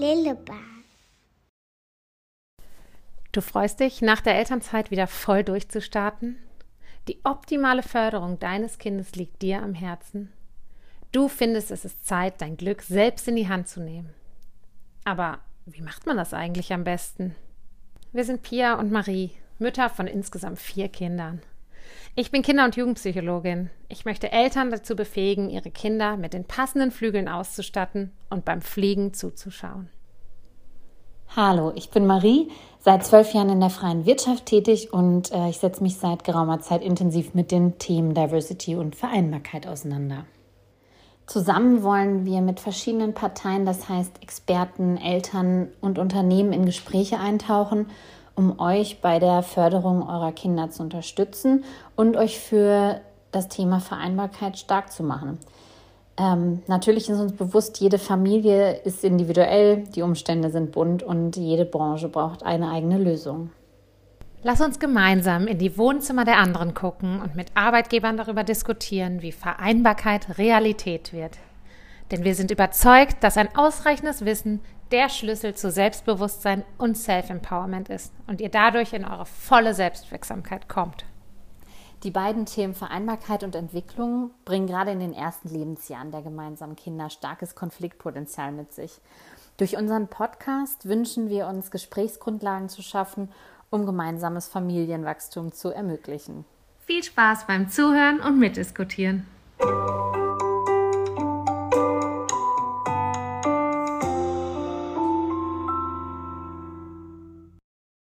Lillebahn. Du freust dich, nach der Elternzeit wieder voll durchzustarten? Die optimale Förderung deines Kindes liegt dir am Herzen. Du findest, es ist Zeit, dein Glück selbst in die Hand zu nehmen. Aber wie macht man das eigentlich am besten? Wir sind Pia und Marie, Mütter von insgesamt vier Kindern. Ich bin Kinder- und Jugendpsychologin. Ich möchte Eltern dazu befähigen, ihre Kinder mit den passenden Flügeln auszustatten und beim Fliegen zuzuschauen. Hallo, ich bin Marie, seit zwölf Jahren in der freien Wirtschaft tätig und äh, ich setze mich seit geraumer Zeit intensiv mit den Themen Diversity und Vereinbarkeit auseinander. Zusammen wollen wir mit verschiedenen Parteien, das heißt Experten, Eltern und Unternehmen in Gespräche eintauchen, um euch bei der Förderung eurer Kinder zu unterstützen und euch für das Thema Vereinbarkeit stark zu machen. Ähm, natürlich ist uns bewusst, jede Familie ist individuell, die Umstände sind bunt und jede Branche braucht eine eigene Lösung. Lass uns gemeinsam in die Wohnzimmer der anderen gucken und mit Arbeitgebern darüber diskutieren, wie Vereinbarkeit Realität wird. Denn wir sind überzeugt, dass ein ausreichendes Wissen der Schlüssel zu Selbstbewusstsein und Self-Empowerment ist und ihr dadurch in eure volle Selbstwirksamkeit kommt. Die beiden Themen Vereinbarkeit und Entwicklung bringen gerade in den ersten Lebensjahren der gemeinsamen Kinder starkes Konfliktpotenzial mit sich. Durch unseren Podcast wünschen wir uns Gesprächsgrundlagen zu schaffen, um gemeinsames Familienwachstum zu ermöglichen. Viel Spaß beim Zuhören und Mitdiskutieren.